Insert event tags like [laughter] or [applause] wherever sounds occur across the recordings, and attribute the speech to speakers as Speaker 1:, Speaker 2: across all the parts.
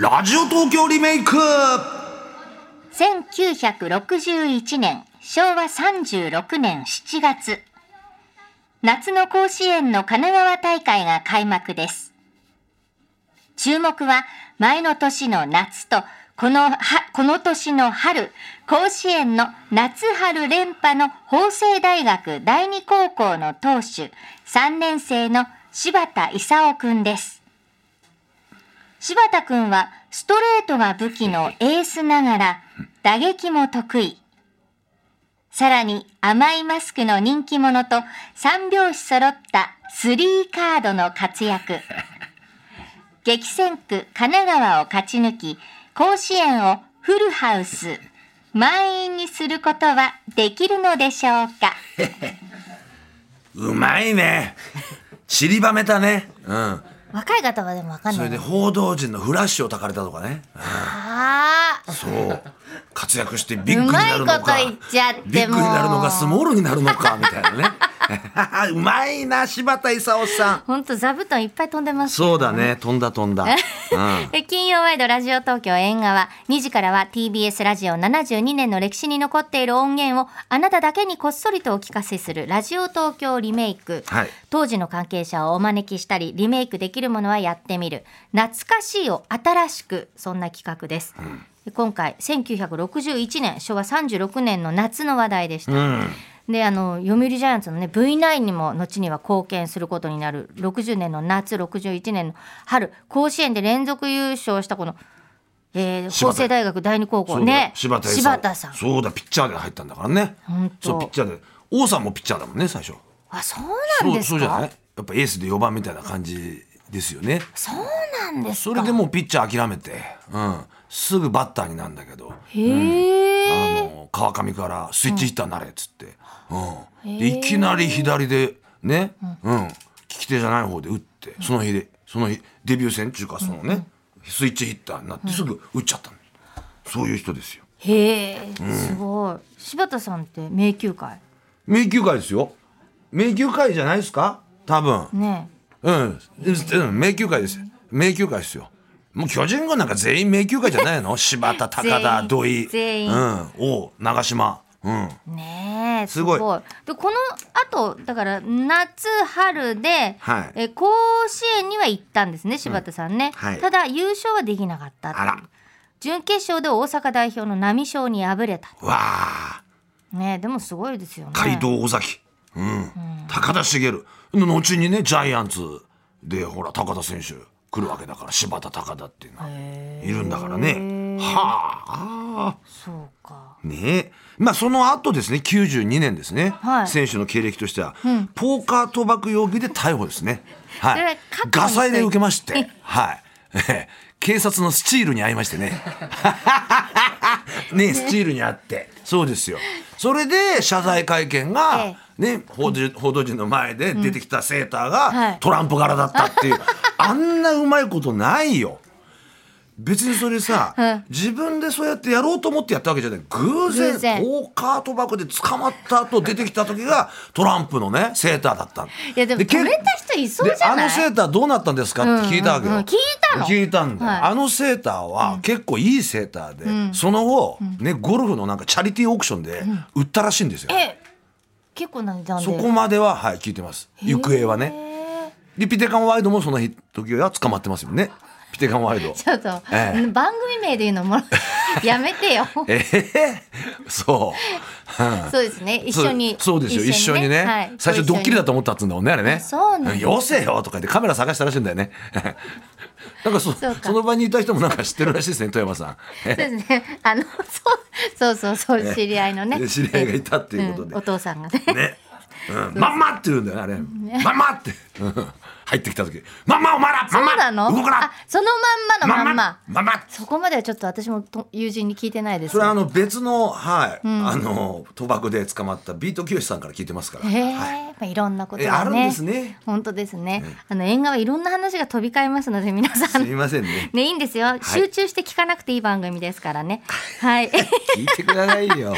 Speaker 1: ラジオ東京リメイク。
Speaker 2: 1961年昭和36年7月。夏の甲子園の神奈川大会が開幕です。注目は前の年の夏とこのはこの年の春甲子園の夏春連覇の法政大学第二高校の投手3年生の柴田勲くんです。柴田くんはストレートが武器のエースながら打撃も得意。さらに甘いマスクの人気者と三拍子揃ったスリーカードの活躍。激戦区神奈川を勝ち抜き、甲子園をフルハウス、満員にすることはできるのでしょうか [laughs]
Speaker 1: うまいね散りばめたねうん [laughs]
Speaker 2: 若い方はでもわかんない。
Speaker 1: それで報道陣のフラッシュをたかれたとかね。
Speaker 2: ああ。
Speaker 1: そう。活躍してビッグになるのか。ビッグになるのかスモールになるのかみたいなね [laughs] うまいな柴田勲さん。
Speaker 2: 本当座布団いっぱい飛んでます、
Speaker 1: そうだね飛んだ飛んだ、うん、[laughs]
Speaker 2: え金曜ワイドラジオ東京縁側2時からは TBS ラジオ72年の歴史に残っている音源をあなただけにこっそりとお聞かせするラジオ東京リメイク、
Speaker 1: はい。
Speaker 2: 当時の関係者をお招きしたりリメイクできるものはやってみる。懐かしいを新しくそんな企画です、で今回1961年昭和36年の夏の話題でした、
Speaker 1: うん。
Speaker 2: であの読売ジャイアンツのね V9 にも後には貢献することになる60年の夏61年の春甲子園で連続優勝したこの、えー、法政大学第二高校。ね。
Speaker 1: 柴田勲
Speaker 2: 柴田さん。
Speaker 1: そうだピッチャーで入ったんだからね。そうピッチャーで。王さんもピッチャーだもんね最初。
Speaker 2: あそうなんですか。
Speaker 1: そうじゃない？やっぱエースで4番みたいな感じですよね。
Speaker 2: そうなんですか。
Speaker 1: それでもうピッチャー諦めて、うん、すぐバッターになるんだけど。
Speaker 2: へえ、
Speaker 1: あの川上からスイッチヒッターになれっつって、うん。でいきなり左でね、うん。利き手じゃない方で打ってその日でその日デビュー戦っていうかそのね、スイッチヒッターになってすぐ打っちゃったの、そういう人ですよ。
Speaker 2: へえすごい。柴田さんって迷宮会？
Speaker 1: 迷宮会ですよ。迷宮会じゃないですか？多分。
Speaker 2: ね
Speaker 1: うん、うん、迷宮会です迷宮会ですよもう巨人軍なんか全員迷宮会じゃないの？[laughs] 柴田高田土井。
Speaker 2: 全員。
Speaker 1: うん。王長島。うん。
Speaker 2: ねえす
Speaker 1: すごい。
Speaker 2: でこの後だから夏春で、
Speaker 1: はい。
Speaker 2: え甲子園には行ったんですね柴田さんね、
Speaker 1: はい。
Speaker 2: ただ優勝はできなかった準決勝で大阪代表の波賞に敗れた
Speaker 1: わあ。
Speaker 2: ねえでもすごいですよね。
Speaker 1: 街道尾崎、うん。高田茂。後にねジャイアンツでほら高田選手来るわけだから柴田高田っていうのは。いるんだからね。はあ。
Speaker 2: そうか。
Speaker 1: ね。えまあその後ですね92年ですね、
Speaker 2: はい。
Speaker 1: 選手の経歴としては、ポーカー賭博容疑で逮捕ですね。はい。ガサ入れ受けまして。はい。え [laughs] え警察のスチールに遭いましてね。[laughs] ねスチールにあって。そうですよ。それで謝罪会見が、
Speaker 2: え
Speaker 1: ね、報道報道陣の前で出てきたセーター
Speaker 2: はい。
Speaker 1: がトランプ柄だったっていう、[laughs] あんなうまいことないよ。別にそれさ、
Speaker 2: うん。
Speaker 1: 自分でそうやってやろうと思ってやったわけじゃない。偶然ポーカー賭博で捕まった後出てきた時がトランプのねセーターだったの。
Speaker 2: いやでも
Speaker 1: 結
Speaker 2: 止めた人いそうじゃない？
Speaker 1: であのセーターどうなったんですかって聞いたわけよ、
Speaker 2: うん。うんうん聞いたの？
Speaker 1: 聞いたんだよ、
Speaker 2: はい。
Speaker 1: あのセーターは結構いいセーターで、その後、ね、ゴルフのなんかチャリティーオークションで売ったらしいんですよ、
Speaker 2: え結構な値段で
Speaker 1: そこまでははい聞いてます。行方はね。
Speaker 2: ね
Speaker 1: でピテカンワイドもその日時は捕まってますよね。[laughs] ピテカンワイド。
Speaker 2: ちょっと、
Speaker 1: ええ。
Speaker 2: 番組名で言うのも [laughs] やめてよ。
Speaker 1: ええそう、うん。
Speaker 2: そうですね。一緒に
Speaker 1: そうですよ。一緒にね、
Speaker 2: はい。
Speaker 1: 最初ドッキリだと
Speaker 2: 思
Speaker 1: 思ったっつうんだもんねあれね。
Speaker 2: そうなんだ
Speaker 1: よせよとか言ってカメラ探したらしいんだよね [laughs] なんかそ
Speaker 2: そ
Speaker 1: の場にいた人もなんか知ってるらしいですね富山さん。[laughs]
Speaker 2: そうですね。あのそうそうそうそう知り合いのね。
Speaker 1: で知り合いがいたっていうことで。
Speaker 2: ん。お父さんがね。
Speaker 1: ね、うん、まんまって言うんだよねあれ、まんまって。うん入ってきた時まんまお前らま
Speaker 2: そ
Speaker 1: んま
Speaker 2: うなの？
Speaker 1: 動くな。
Speaker 2: あそのまんまのまんま。
Speaker 1: まんま
Speaker 2: そこまではちょっと私もと友人に聞いてないです。
Speaker 1: それはあの別のはい、あの賭博で捕まったビートきよしさんから聞いてますから、
Speaker 2: へえ、
Speaker 1: はい。
Speaker 2: まあ、いろんなこと
Speaker 1: え
Speaker 2: がね。
Speaker 1: あるんですね。
Speaker 2: 本当ですね、あの縁側いろんな話が飛び交いますので皆さん。
Speaker 1: すみませんね。[laughs]
Speaker 2: ねいいんですよ、集中して聞かなくていい番組ですからね。[laughs] はい。
Speaker 1: 聞いてくださいよ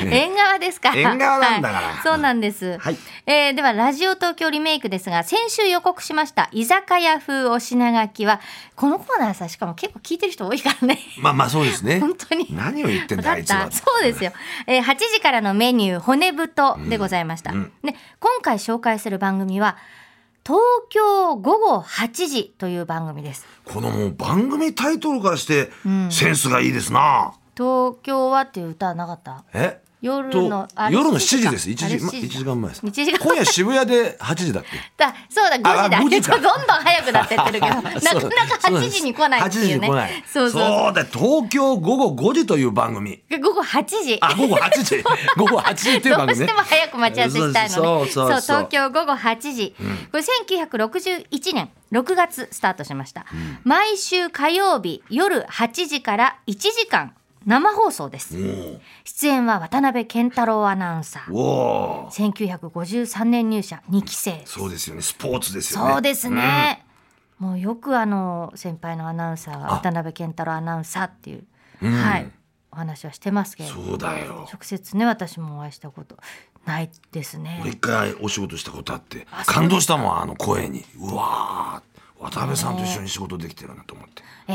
Speaker 2: 縁側ですか。
Speaker 1: 縁側なんだから。
Speaker 2: はい。そうなんです。
Speaker 1: はい。
Speaker 2: えーではラジオ東京リメイクですが、先週予告しました居酒屋風お品書きはこのコーナーさしかも結構聞いてる人多いからね。
Speaker 1: まあまあそうですね。
Speaker 2: 本当に。
Speaker 1: 何を言ってんだあいつは。
Speaker 2: そうですよ、えー8時からのメニュー骨太でございました、
Speaker 1: うん。
Speaker 2: で今回紹介する番組は東京午後8時という番組です。
Speaker 1: このもう番組タイトルからして
Speaker 2: ん。
Speaker 1: センスがいいですな、
Speaker 2: 東京はっていう歌はなかった？
Speaker 1: え？
Speaker 2: 夜
Speaker 1: と
Speaker 2: の
Speaker 1: 夜の7時です。1
Speaker 2: あれ
Speaker 1: 時ま
Speaker 2: 7
Speaker 1: 1時間前です。
Speaker 2: 1時間
Speaker 1: 今夜渋谷で8時だっけ？
Speaker 2: だそうだ5時だ。
Speaker 1: あ5時か。
Speaker 2: どんどん早くなってってるけど。[laughs] なかなか
Speaker 1: そう
Speaker 2: 8時に来ないっていう
Speaker 1: 8時に
Speaker 2: ねそうそう。
Speaker 1: だ東京午後5時という番組。
Speaker 2: 午後8時。
Speaker 1: あ午後8時。午後8 [laughs] 時っていう
Speaker 2: どうし
Speaker 1: 番組ね
Speaker 2: ても早く待ち合わせしたいのね。
Speaker 1: そうそうそう
Speaker 2: 東京午後8時。これ1961年6月スタートしました。毎週火曜日夜8時から1時間生放送です。出演は渡辺健太郎アナウンサー。
Speaker 1: おおー。
Speaker 2: 1953年入社2期生。
Speaker 1: そうですよね。スポーツですよね。
Speaker 2: そうですね。もうよくあの先輩のアナウンサーが渡辺健太郎アナウンサーっていう、
Speaker 1: うん。
Speaker 2: はいお話はしてますけれども。
Speaker 1: そうだよ。
Speaker 2: 直接ね私もお会いしたことないですね。
Speaker 1: 俺。一回お仕事したことあって感動したもんあの声に。うわー渡辺さんと一緒に仕事できてるなと思って。
Speaker 2: え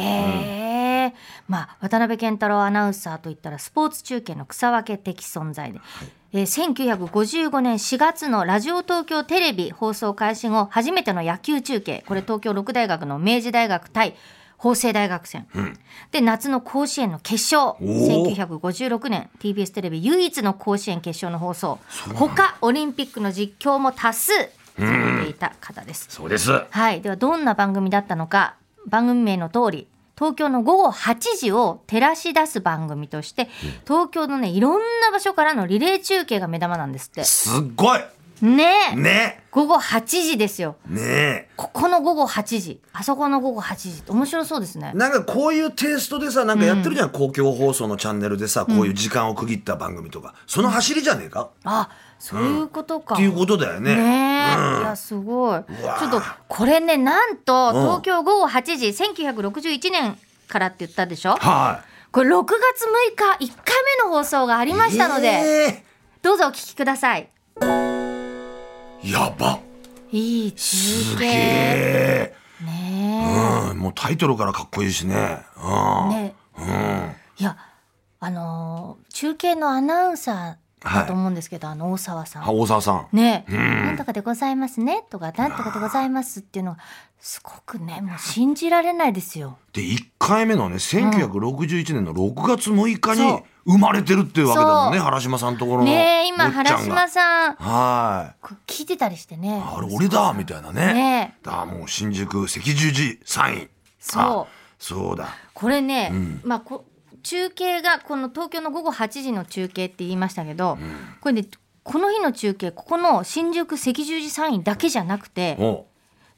Speaker 2: えまあ渡辺健太郎アナウンサーといったらスポーツ中継の草分け的存在で、えー1955年4月のラジオ東京テレビ放送開始後初めての野球中継。これ東京六大学の明治大学対法政大学戦、で夏の甲子園の決勝。
Speaker 1: おー。
Speaker 2: 1956年。TBS テレビ唯一の甲子園決勝の放送。他オリンピックの実況も多数されていた方です。
Speaker 1: そうです。
Speaker 2: はい、ではどんな番組だったのか番組名の通り東京の午後8時を照らし出す番組として、東京のねいろんな場所からのリレー中継が目玉なんですって。
Speaker 1: すっごい。
Speaker 2: ね。え
Speaker 1: ね。
Speaker 2: 午後8時ですよ。
Speaker 1: ね。
Speaker 2: ここの午後8時あそこの午後8時面白そうですね。
Speaker 1: なんかこういうテイストでさなんかやってるじゃん、公共放送のチャンネルでさこういう時間を区切った番組とか、その走りじゃねえか、
Speaker 2: あそういうことか、
Speaker 1: っていうことだよね。
Speaker 2: ねいやすごい。
Speaker 1: わ
Speaker 2: ちょっとこれねなんと
Speaker 1: うん
Speaker 2: 東京午後8時1961年からって言ったでしょ？
Speaker 1: は
Speaker 2: これ6月6日1回目の放送があり
Speaker 1: い
Speaker 2: ましたので、
Speaker 1: え
Speaker 2: どうぞお聞きください。
Speaker 1: ーやば。
Speaker 2: いい中継。
Speaker 1: すげえ
Speaker 2: ね
Speaker 1: うん。もうタイトルからかっこいいしね。
Speaker 2: え
Speaker 1: うん、
Speaker 2: ね。
Speaker 1: うん。
Speaker 2: いやあのー中継のアナウンサーだと思うんですけど、あの大沢さん。
Speaker 1: あ大沢さん。
Speaker 2: ね。え、
Speaker 1: うん。
Speaker 2: なんとかでございますねとかなんとかでございますっていうのはすごくねもう信じられないですよ。
Speaker 1: で1回目のね1961年の6月6日に生まれてるっていうわけだもんね原島さんのところの
Speaker 2: ねえ今原島さん。
Speaker 1: はい。
Speaker 2: 聞いてたりしてね。
Speaker 1: あれ俺だみたいなね。
Speaker 2: ねえ。
Speaker 1: だもう新宿赤十字サイン。
Speaker 2: そう。
Speaker 1: あそうだ。
Speaker 2: これね、
Speaker 1: ん。
Speaker 2: まあこ中継がこの東京の午後8時の中継って言いましたけど、これねこの日の中継ここの新宿赤十字サインだけじゃなくて
Speaker 1: お。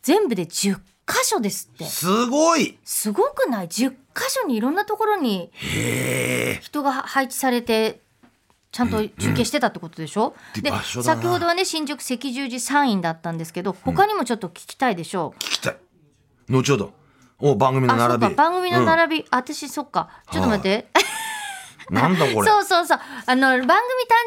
Speaker 2: 全部で10箇所ですって。
Speaker 1: すごい。
Speaker 2: すごくない？10箇所にいろんなところに人が配置されてちゃんと中継してたってことでしょ、
Speaker 1: うん
Speaker 2: で先ほどはね新宿赤十字サインだったんですけど他にもちょっと聞きたいでしょう、
Speaker 1: 聞きたい。後ほどお番組の並び。
Speaker 2: か番組の並び、私そっか。ちょっと待って、
Speaker 1: うんなんだこれ。[laughs]
Speaker 2: そうそうそう。あの番組誕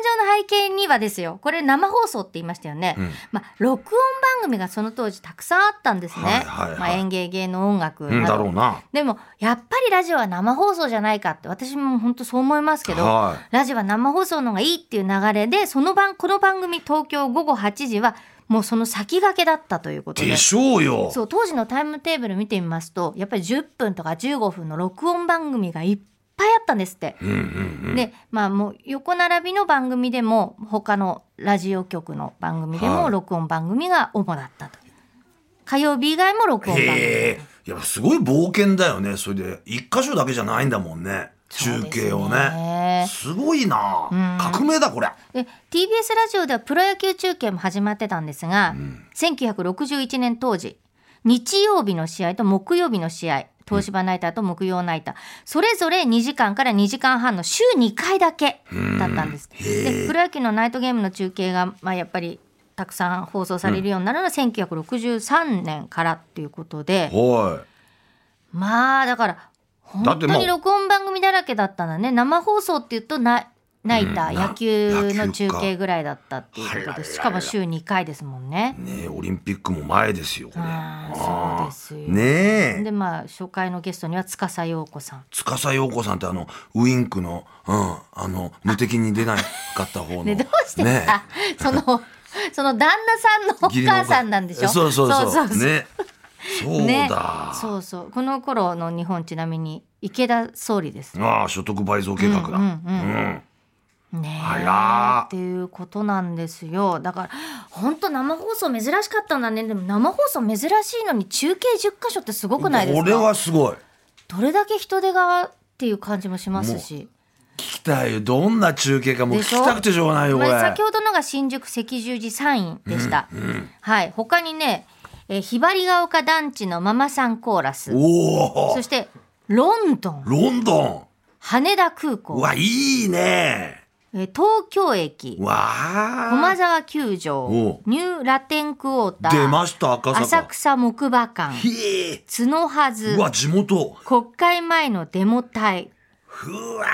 Speaker 2: 生の背景にはですよ。これ生放送って言いましたよね、
Speaker 1: ん。
Speaker 2: まあ、録音番組がその当時たくさんあったんですね、
Speaker 1: はいはいはい。
Speaker 2: まあ、演芸芸能音楽
Speaker 1: だろうな。
Speaker 2: でもやっぱりラジオは生放送じゃないかって私も本当そう思いますけど、
Speaker 1: は
Speaker 2: ラジオは生放送の方がいいっていう流れでその番この番組東京午後8時はもうその先駆けだったということで。
Speaker 1: でしょうよ。
Speaker 2: そう当時のタイムテーブル見てみますとやっぱり10分とか15分の録音番組がいっぱいあったんですって。
Speaker 1: うんうんうん。
Speaker 2: でまあもう横並びの番組でも他のラジオ局の番組で
Speaker 1: はい。
Speaker 2: も録音番組が主だったと。いう火曜日以外も録音番組。
Speaker 1: へえ。やっぱすごい冒険だよね。それで一箇所だけじゃないんだもんね中継をね。
Speaker 2: ね。
Speaker 1: すごいな。
Speaker 2: うん。
Speaker 1: 革命だこれ
Speaker 2: で TBS ラジオではプロ野球中継も始まってたんですが、1961年当時日曜日の試合と木曜日の試合東芝ナイターと木曜ナイターそれぞれ2時間から2時間半の週2回だけだったんです。でプロ野球のナイトゲームの中継が、まあ、やっぱりたくさん放送されるようになるのは1963年からっていうことで、
Speaker 1: は
Speaker 2: まあだから本当に録音番組だらけだったんだね。生放送っていうとなナイター、
Speaker 1: うん。
Speaker 2: 野球の中継ぐらいだったっていうことで。しかも週2回ですもんね。
Speaker 1: ねえオリンピックも前ですよこれ。
Speaker 2: そうですよ。
Speaker 1: ねえ。
Speaker 2: でまあ初回のゲストには司陽子さん。
Speaker 1: 司陽子さんってあのウインクの、うん、あの無敵に出なかった方の。[laughs]
Speaker 2: ねどうして
Speaker 1: ね
Speaker 2: さ、そのその旦那さんのお母さんなんでしょ？
Speaker 1: そうそうそう
Speaker 2: そう。そう
Speaker 1: ねそうだ、
Speaker 2: ね。そうそう。この頃の日本ちなみに池田総理です。
Speaker 1: ああ所得倍増計画だ、
Speaker 2: うんうんうんねっていうことなんですよ。だから本当生放送珍しかったんだね。でも生放送珍しいのに中継10箇所ってすごくないですか？
Speaker 1: これはすごい。
Speaker 2: どれだけ人手がっていう感じもしますし。
Speaker 1: 聞きたいよ。どんな中継かもう聞きたくてしょ？うがないよこれ、
Speaker 2: まあ先ほどのが新宿赤十字サインでした、はい。他にね、えーひばりが丘団地のママさんコーラス。
Speaker 1: おお
Speaker 2: そしてロンドン。
Speaker 1: ロンドン。
Speaker 2: 羽田空
Speaker 1: う
Speaker 2: 港、
Speaker 1: わいいね。
Speaker 2: えー東京駅。
Speaker 1: わあ。
Speaker 2: 駒沢球場。
Speaker 1: お
Speaker 2: ニューラテンクォーター。
Speaker 1: 出ました赤坂。
Speaker 2: 浅草木馬館。角はず。
Speaker 1: 地元。
Speaker 2: 国会前のデモ隊。
Speaker 1: うわ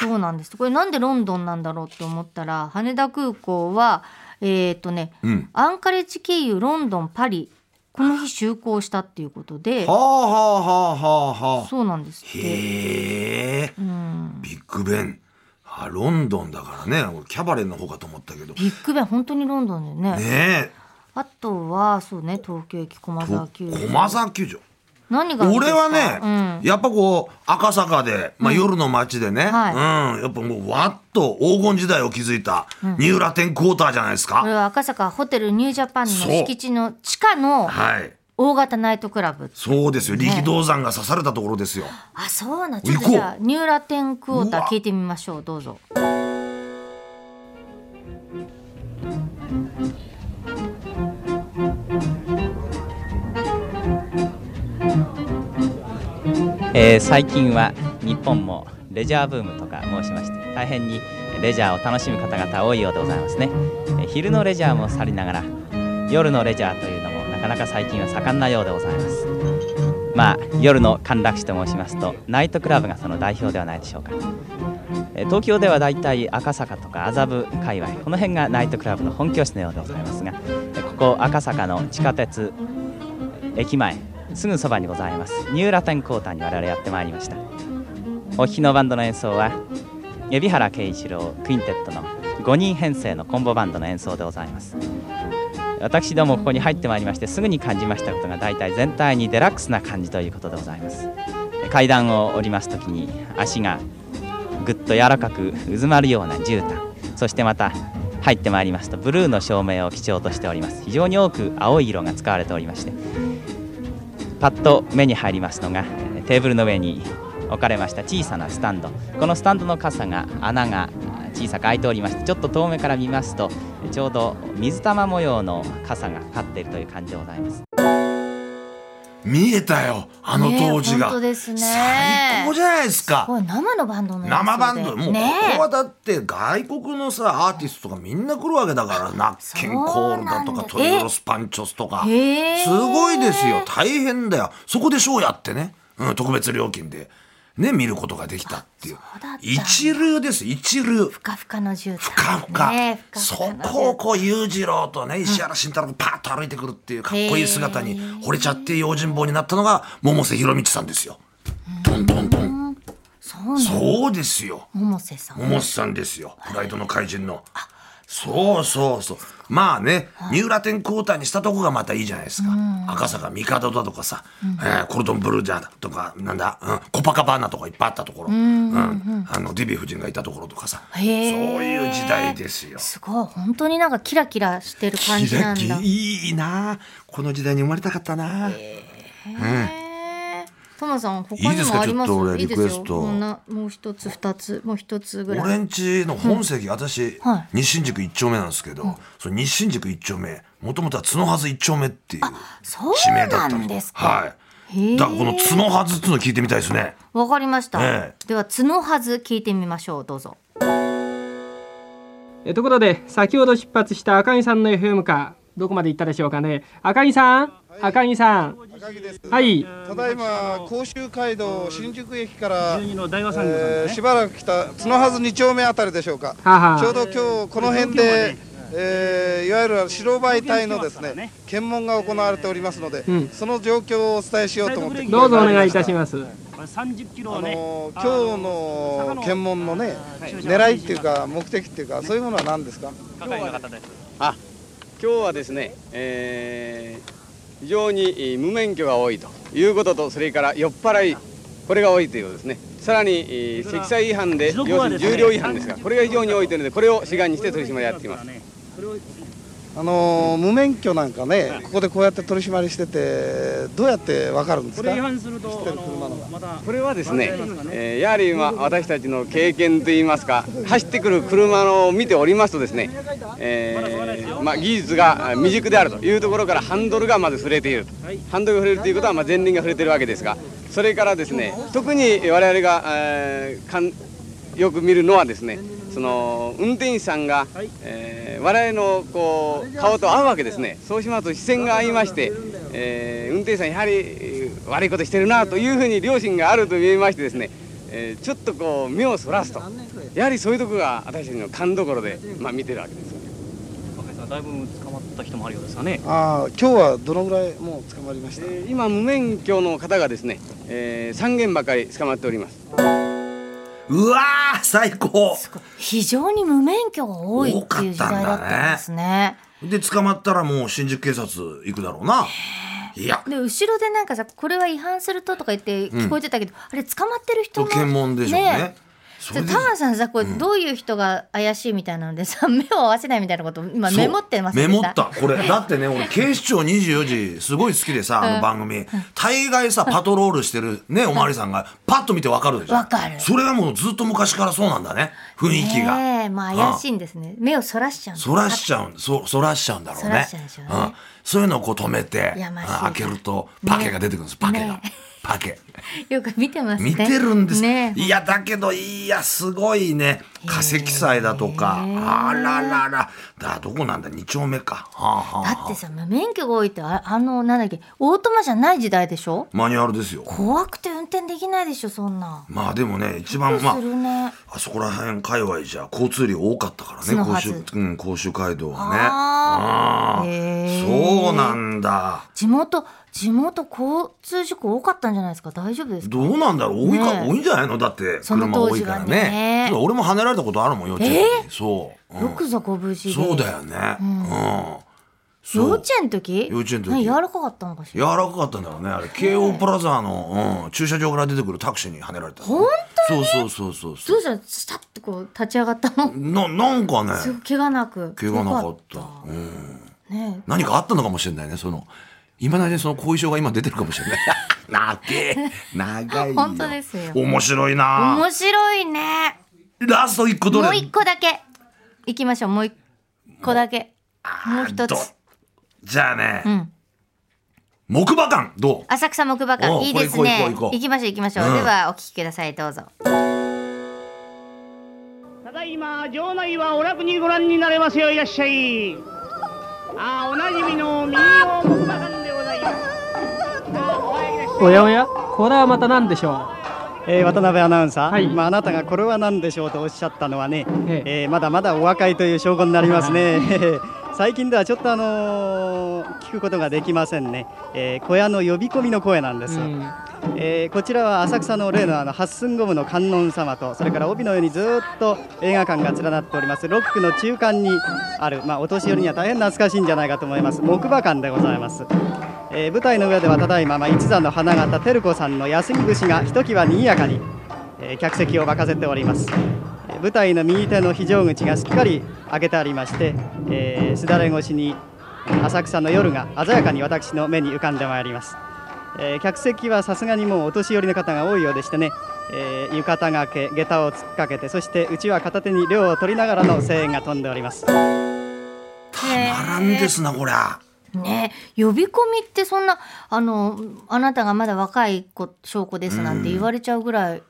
Speaker 2: そうなんです。これなんでロンドンなんだろうって思ったら羽田空港はえっ、とね、
Speaker 1: うん。
Speaker 2: アンカレッジ経由ロンドンパリこの日就航したっていうことで
Speaker 1: はあはあはあはあはあ。
Speaker 2: そうなんですって、
Speaker 1: へえ。
Speaker 2: うん、
Speaker 1: ビッグベン。あロンドンだからね。俺キャバレンの方かと思ったけど。
Speaker 2: ビッグベン本当にロンドンでね。
Speaker 1: ね
Speaker 2: あとはそうね東京駅駒
Speaker 1: え
Speaker 2: 沢球場。
Speaker 1: 駒沢球場
Speaker 2: 何が
Speaker 1: 俺はね、
Speaker 2: うん。
Speaker 1: やっぱこう赤坂で、まあ、夜の街でね、うん。
Speaker 2: は
Speaker 1: やっぱもうわっと黄金時代を築いたニューラテンクォーターじゃないですか、
Speaker 2: これは赤坂ホテルニュージャパンの敷地の地下の
Speaker 1: はい。
Speaker 2: 大型ナイトクラブ。
Speaker 1: そうですよ。力道山が刺されたところですよ、
Speaker 2: あそうなんちょっとじゃあニューラテンクォーター聞いてみましょう。どうぞ
Speaker 3: えー最近は日本もレジャーブームとか申しまして大変にレジャーを楽しむ方々多いようでございますね、えー昼のレジャーも去りながら夜のレジャーというのもなかなか最近は盛んなようでございます。まあ夜の歓楽地と申しますとナイトクラブがその代表ではないでしょうか。えー東京ではだいたい赤坂とか麻布界隈この辺がナイトクラブの本拠地のようでございますがえここ赤坂の地下鉄駅前すぐそばにございます。ニューラテンクォーターに我々やってまいりました。お聴きのバンドの演奏は海老原慶一郎クインテットの5人編成のコンボバンドの演奏でございます。私どもここに入ってまいりましてすぐに感じましたことが大体全体にデラックスな感じということでございます。階段を降りますときに足がぐっと柔らかく渦まるような絨毯そしてまた入ってまいりますとブルーの照明を基調としております。非常に多く青い色が使われておりましてパッと目に入りますのがテーブルの上に置かれました小さなスタンド。このスタンドの傘が穴が小さく開いておりましてちょっと遠目から見ますとちょうど水玉模様の傘が立っているという感じでございます。
Speaker 1: 見えたよあの当時
Speaker 2: ね
Speaker 1: が、
Speaker 2: 本当ですね。
Speaker 1: 最高じゃないですか。
Speaker 2: 生のバンドの
Speaker 1: 生バンドもうこ
Speaker 2: ね
Speaker 1: こはだって外国のさアーティストとかみんな来るわけだからナッケンコールだとかトリオロスパンチョスとか。すごいですよ。大変だよ。そこでショーやってね、うん、特別料金でね見ることができたっていう。一流です一流。
Speaker 2: ふかふかの絨毯
Speaker 1: ふかふか、
Speaker 2: ねふか
Speaker 1: そ
Speaker 2: ふかの絨毯
Speaker 1: こをこう裕次郎とね石原慎太郎がパッと歩いてくるっていうかっこいい姿に惚れちゃって用心棒になったのが百瀬弘道さんですよ。トントントン。
Speaker 2: そう
Speaker 1: ですよ。
Speaker 2: 百瀬さん。
Speaker 1: 百瀬さんですよ。プライドの怪人の。そうそうそう。まあね、ニューラテンクォーターにしたとこがまたいいじゃないですか。赤坂帝だとかさ、えーコルドンブルージャーとか、なんだ、うん、コパカバーナとかいっぱいあったところ、うんあのデヴィ夫人がいたところとかさ、そういう時代ですよ。
Speaker 2: すごい。本当になんかキラキラしてる感じなんだ。
Speaker 1: いいな。この時代に生まれたかったな、
Speaker 2: へートマさん他
Speaker 1: いいですか
Speaker 2: にもあります？
Speaker 1: ちょっと俺
Speaker 2: いいですよ。
Speaker 1: リクエスト。
Speaker 2: もうなもう一つ二つもう一つぐらい。
Speaker 1: 俺んちの本籍、私、
Speaker 2: はい。
Speaker 1: 西新宿一丁目なんですけど、その西新宿一丁目もともとは角はず一丁目っていう地名だった
Speaker 2: なん
Speaker 1: の
Speaker 2: ですか？
Speaker 1: はい。だからこの角はずっていうの聞いてみたいですね。
Speaker 2: わかりました、
Speaker 1: え
Speaker 2: では角はず聞いてみましょう。どうぞ。
Speaker 4: えところで先ほど出発した赤木さんの FM かどこまで行ったでしょうかね赤木さん赤木さん高木です。
Speaker 5: はい。
Speaker 4: ただいま甲州街道新宿駅から、
Speaker 5: の大和産業さんですね
Speaker 4: えーしばらく来た角はず2丁目あたりでしょうか。
Speaker 5: はは
Speaker 4: ちょうど今日この辺で、えーいわゆる白バイ隊のですね検問が行われておりますので、
Speaker 5: うん
Speaker 4: その状況をお伝えしようと思って
Speaker 5: どうぞお願いいたします。
Speaker 6: 三十キ
Speaker 4: あ
Speaker 6: ロをね、
Speaker 4: のー今日の検問のね狙いっていうか目的っていうかそういうものは何ですか？
Speaker 6: 係の方です。
Speaker 7: 今日はですね、えー非常に無免許が多いということとそれから酔っ払いこれが多いということですね。さらに積載違反で要するに重量違反ですがこれが非常に多いというのでこれを志願にして取り締まりやっています。
Speaker 4: あのー無免許なんかねここでこうやって取り締まりしててどうやってわかるんですか？
Speaker 6: これ違反すると、
Speaker 4: 知って
Speaker 6: あ
Speaker 4: る車の。
Speaker 6: のまた
Speaker 7: これはですね、えーやはり今私たちの経験といいますか走ってくる車のを見ておりますとですね、えーまあ、技術があ未熟であるというところからハンドルがまず触れていると。ハンドルが触れるということはまあ前輪が触れているわけですがそれからですね特に我々が、えーかんよく見るのはですねその運転手さんが、えー我々のこう顔と合うわけですね。そうしますと視線が合いまして、えー運転手さんやはりえー悪いことしてるなというふうに良心があると見えましてですね、えーちょっとこう目をそらすと。やはりそういうところが私たちの勘どころで、まあ、見てるわけです
Speaker 6: 若井さんだいぶ捕まった人もあるようですがね。
Speaker 4: ああ今日はどのぐらいもう捕まりました？
Speaker 7: えー今無免許の方がですね、えー、3件ばかり捕まっております
Speaker 1: うわー最高。
Speaker 2: 非常に無免許が多いっていう時代だったんですね。
Speaker 1: で捕まったらもう新宿警察行くだろうな。いや。
Speaker 2: で後ろでなんかさこれは違反するととか言って聞こえてたけど、あれ捕まってる人の
Speaker 1: 検問でしょうね
Speaker 2: タマさんさこれどういう人が怪しいみたいなので [laughs] さ目を合わせないみたいなこと今メモってます
Speaker 1: メモった。これだってね俺警視庁24時すごい好きでさあの番組。大概さパトロールしてるねおまわりさんがパッと見てわかるでしょ。
Speaker 2: わかる。
Speaker 1: それはもうずっと昔からそうなんだね雰囲気が、
Speaker 2: ねえまあ怪しいんですね。目をそらしちゃう
Speaker 1: そらしちゃうそそらしちゃうんだろうね。
Speaker 2: そう
Speaker 1: いうのをこう止めて開けるとパケが出てくるんです、パケが、
Speaker 2: ね。
Speaker 1: パケ [laughs]
Speaker 2: よく見てますね。
Speaker 1: 見てるんです、
Speaker 2: ね。
Speaker 1: いやだけどいやすごいね。化石祭だとか。あららら。だどこなんだ？2丁目か、はあはあはあ。
Speaker 2: だってさ無免許が多いってああのなんだっけオートマじゃない時代でしょ？
Speaker 1: マニュアルですよ。
Speaker 2: 怖くて運転できないでしょそんな。
Speaker 1: まあでもね一番まああそこら辺界隈じゃ交通量多かったからね甲州うん甲州街道はね。
Speaker 2: あー。
Speaker 1: あ。そうなんだ。
Speaker 2: 地元地元交通事故多かったんじゃないですか？大丈夫ですか？
Speaker 1: どうなんだろう？多いか、
Speaker 2: ねえ。
Speaker 1: 多いんじゃないの？だって
Speaker 2: その
Speaker 1: 車多いから
Speaker 2: ね。
Speaker 1: ね。そう俺も跳ねられたことあるもん幼稚園の時。そう、うん。
Speaker 2: よくぞご無事で。
Speaker 1: そうだよね。うん、そう。
Speaker 2: 幼稚園の時？
Speaker 1: 幼稚園の時。
Speaker 2: ね柔らかかったのかし
Speaker 1: 柔
Speaker 2: ら
Speaker 1: らかかったんだろうねあれ。京王プラザの、うん、駐車場から出てくるタクシーに跳ねられた
Speaker 2: 本
Speaker 1: そうそうそうそうそ
Speaker 2: どうしたらスタッてこう立ち上がったの？
Speaker 1: うななんかね。
Speaker 2: すごい怪我なく。
Speaker 1: 怪我なかっ
Speaker 2: よ
Speaker 1: た。うん。
Speaker 2: ね
Speaker 1: 何かあったのかもしれないねその今だにその後遺症が今出てるかもしれない。長 [laughs] え長いよ
Speaker 2: 本当ですよ。
Speaker 1: 面白いな。
Speaker 2: 面白いね。
Speaker 1: ラスト一個どれ？
Speaker 2: もう一個だけ。行きましょう。もう一個だけ。もう一
Speaker 1: ど
Speaker 2: つ。
Speaker 1: じゃあね、
Speaker 2: ん。
Speaker 1: 木馬館どう？
Speaker 2: 浅草木馬館。いいですね。
Speaker 1: 行
Speaker 2: きましょう行きましょう、
Speaker 1: うん。
Speaker 2: ではお聞きください。どうぞ。
Speaker 6: ただいま場内はお楽にご覧になれますよいらっしゃい。あーおなじみの民謡お
Speaker 5: やおや、これはまた何でしょ
Speaker 8: えー渡辺アナウンサー、
Speaker 5: はい。
Speaker 8: まあ、あなたがこれは何でしょうとおっしゃったのはね、
Speaker 5: え
Speaker 8: え。ーまだまだお若いという証拠になりますね。[laughs] 最近ではちょっとあのー聞くことができませんね、えー小屋の呼び込みの声なんです、
Speaker 5: う。うん。
Speaker 8: えーこちらは浅草の例のあの八寸五分の観音様とそれから帯のようにずーっと映画館が連なっております。ロックの中間にある、まあ、お年寄りには大変懐かしいんじゃないかと思います。木馬館でございます、えー舞台の上ではただいま、まあ、一座の花形照子さんの休み節がひときわ賑やかに、えー客席を沸かせております。えー舞台の右手の非常口がすっかり開けてありまして、えーすだれ越しに浅草の夜が鮮やかに私の目に浮かんでまいります。えー客席はさすがにもうお年寄りの方が多いようでしてね、えー浴衣がけ下駄を突っかけてそしてうちは片手に涼を取りながらの声援が飛んでおります。
Speaker 1: たまらんですなこりゃ。
Speaker 2: ね。呼び込みってそんなあのあなたがまだ若い子証拠ですなんて言われちゃうぐらい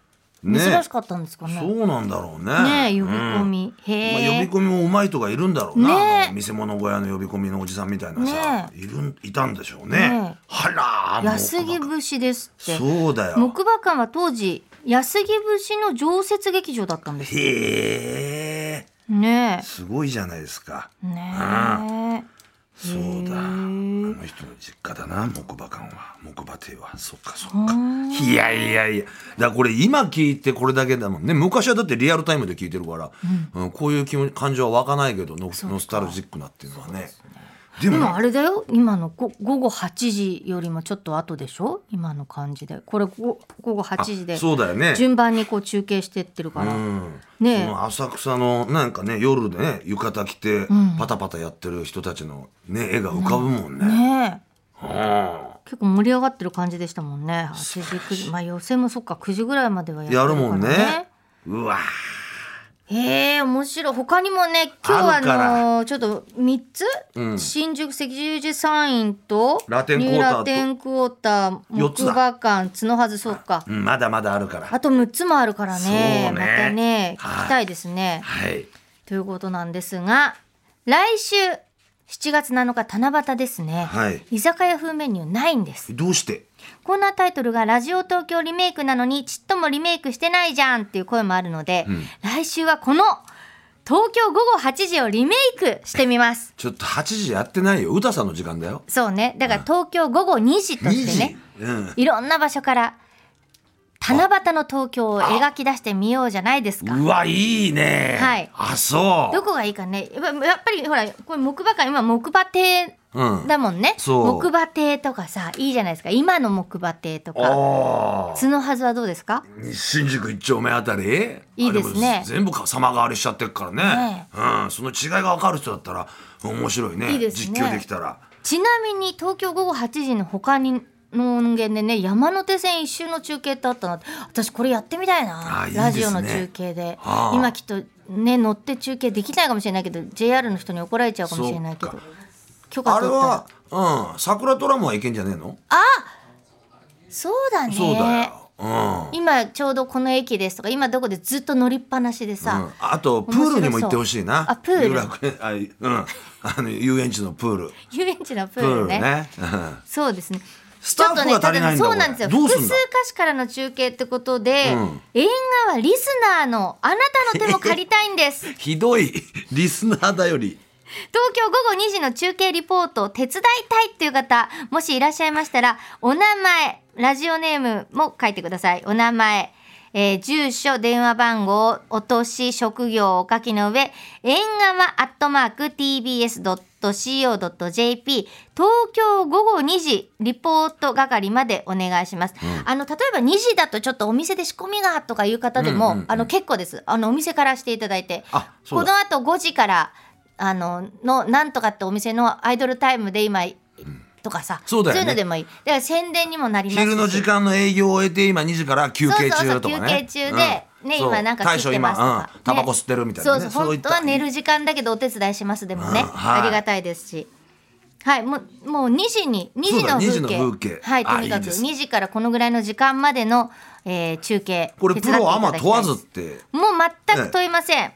Speaker 2: 珍
Speaker 1: ね
Speaker 2: しかったんですかね。
Speaker 1: そうなんだろうね。
Speaker 2: ね呼び込み、
Speaker 1: まあ、
Speaker 2: へえ、
Speaker 1: 呼び込みもうまいとかいるんだろうな、
Speaker 2: ね。
Speaker 1: 見せ物小屋の呼び込みのおじさんみたいなさ、
Speaker 2: ね。
Speaker 1: いるんいたんでしょうね。
Speaker 2: ね。
Speaker 1: はら
Speaker 2: 安来節ですって。
Speaker 1: そうだよ
Speaker 2: 木馬館は当時安来節の常設劇場だったんです
Speaker 1: へえ。
Speaker 2: ね。
Speaker 1: すごいじゃないですか。
Speaker 2: えねえ
Speaker 1: そうだ。あの人の実家だな木馬館は。木馬亭は。そっかそっか。いやいやいや。だこれ今聞いてこれだけだもんね。昔はだってリアルタイムで聞いてるから、うん。こういう気持ち感情は湧かないけどノノスタルジックなっていうのはねでも
Speaker 2: あれだよ。今のご午後8時よりもちょっと後でしょ？今の感じで。これご午後8時で
Speaker 1: そうだよね。
Speaker 2: 順番にこう中継してってるから、
Speaker 1: うん。
Speaker 2: ね
Speaker 1: 浅草のなんかね夜でね浴衣着て
Speaker 2: ん。
Speaker 1: パタパタやってる人たちのね絵が浮かぶもんね。
Speaker 2: ね。え。
Speaker 1: うん。
Speaker 2: 結構盛り上がってる感じでしたもんね。8時9時まあ予選もそっか9時ぐらいまではやってるから
Speaker 1: やるもんね。うわ
Speaker 2: へえ面白い。他にもね今日は
Speaker 1: あ
Speaker 2: のちょっと3つ、
Speaker 1: うん。
Speaker 2: 新宿赤十字サインと
Speaker 1: ラテンクォーター
Speaker 2: ラテンクォーター木馬館角はずそうか。
Speaker 1: うんまだまだあるから。
Speaker 2: あと6つもあるからね。
Speaker 1: ね。
Speaker 2: またね
Speaker 1: はい。
Speaker 2: 聞きたいですね、
Speaker 1: はい。
Speaker 2: ということなんですが来週7月7日七夕ですね、
Speaker 1: はい。
Speaker 2: 居酒屋風メニューないんです。
Speaker 1: どうして？
Speaker 2: コーナータイトルがラジオ東京リメイクなのにちっともリメイクしてないじゃんっていう声もあるので、
Speaker 1: ん
Speaker 2: 来週はこの東京午後8時をリメイクしてみます
Speaker 1: ちょっと8時やってないよ。歌さんの時間だよ。
Speaker 2: そうねだから東京午後2時と
Speaker 1: 2時。
Speaker 2: してね
Speaker 1: うん。
Speaker 2: いろんな場所から七夕の東京を描き出してみようじゃないですか
Speaker 1: うわいいね。
Speaker 2: はい
Speaker 1: あそう。
Speaker 2: どこがいいかねやっぱりほらこれ木馬館今木馬亭
Speaker 1: うん。
Speaker 2: だもんね、木馬亭とかさいいじゃないですか。今の木馬亭とか。角はずはどうですか？
Speaker 1: 新宿一丁目あたり？
Speaker 2: いいですね。
Speaker 1: 全部か様変わりしちゃってるからね。
Speaker 2: ね
Speaker 1: うん、その違いが分かる人だったら面白いね。
Speaker 2: いいですね。
Speaker 1: 実況できたら。
Speaker 2: ちなみに東京午後8時の他にの音源でね山手線一周の中継ってあったなって。私これやってみたいな。
Speaker 1: ね。
Speaker 2: ラジオの中継で。
Speaker 1: ああ
Speaker 2: 今きっとね乗って中継できないかもしれないけど JR の人に怒られちゃうかもしれないけど許可
Speaker 1: あれ
Speaker 2: 取ったら。
Speaker 1: はうん桜トラムはいけんじゃねえの？
Speaker 2: そうだね。
Speaker 1: そうだよ。うん。
Speaker 2: 今ちょうどこの駅ですとか今どこでずっと乗りっぱなしでさ、
Speaker 1: うん、あとプールにも行ってほしいな。
Speaker 2: あプール？
Speaker 1: 有楽園あうん。あの遊園地のプール。
Speaker 2: 遊園地のプ
Speaker 1: プー
Speaker 2: ールね。
Speaker 1: ルね。う [laughs] ん
Speaker 2: そうですね。
Speaker 1: スタッフが足りないんだ
Speaker 2: ちょっとねただそうなんですよ。
Speaker 1: これ。どうすんだ？
Speaker 2: 複数箇所からの中継ってことで、
Speaker 1: うん。
Speaker 2: 縁側はリスナーのあなたの手も借りたいんです。[laughs]
Speaker 1: ひどい。リスナーだより
Speaker 2: 東京午後2時の中継リポートを手伝いたいっていう方もしいらっしゃいましたらお名前ラジオネームも書いてください。お名前、えー住所電話番号お年職業をお書きの上縁側アットマーク tbs.co.jp 東京午後2時リポート係までお願いします、あの例えば2時だとちょっとお店で仕込みがとかいう方でも、
Speaker 1: うんうんうん
Speaker 2: あの結構です。あのお店からしていただいて。この後5時からあののなんとかってお店のアイドルタイムで今、とかさ。
Speaker 1: そうだよね。
Speaker 2: いうのでもいい。だから宣伝にもなりますし。
Speaker 1: 昼の時間の営業を終えて今2時から休憩中とかね。
Speaker 2: そうそうそう休憩中でね
Speaker 1: そう。
Speaker 2: 今なんかってますと
Speaker 1: 今、
Speaker 2: か
Speaker 1: うん、タバコ吸ってるみたいなね。
Speaker 2: そうそう本当は寝る時間だけどお手伝いしますでもね、
Speaker 1: うん。はい。
Speaker 2: ありがたいですし。はいもうもう2時に2時
Speaker 1: そうだ2時の
Speaker 2: の風景。はいとにかく
Speaker 1: あいいです。
Speaker 2: 2時からこのぐらいの時間までの、えー中継
Speaker 1: これプロアマ問わずって。
Speaker 2: もう全く問いません、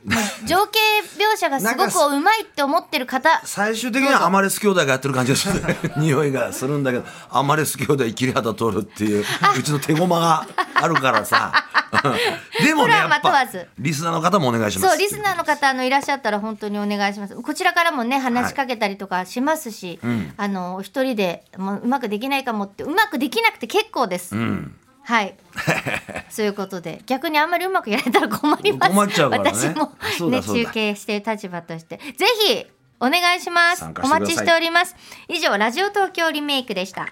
Speaker 2: 情景描写がすごくうまいって思ってる方。[laughs]
Speaker 1: 最終的にはアマレス兄弟がやってる感じがする。[laughs] 匂いがするんだけどアマレス兄弟切り肌取るっていううちの手駒が [laughs] あるからさ。でもねやっぱリスナーの方もお願いします。
Speaker 2: そうリスナーの方あのいらっしゃったら本当にお願いします。こちらからもね話しかけたりとかしますし、
Speaker 1: ん。
Speaker 2: あのお一人でもううまくできないかもってうまくできなくて結構です、
Speaker 1: うん
Speaker 2: はい。[laughs] そういうことで。逆にあんまりうまくやられたら困ります。
Speaker 1: 困っちゃうからね。
Speaker 2: 私もね中継している立場として。ぜひお願いします。お待ちしております。以上ラジオ東京リメイクでした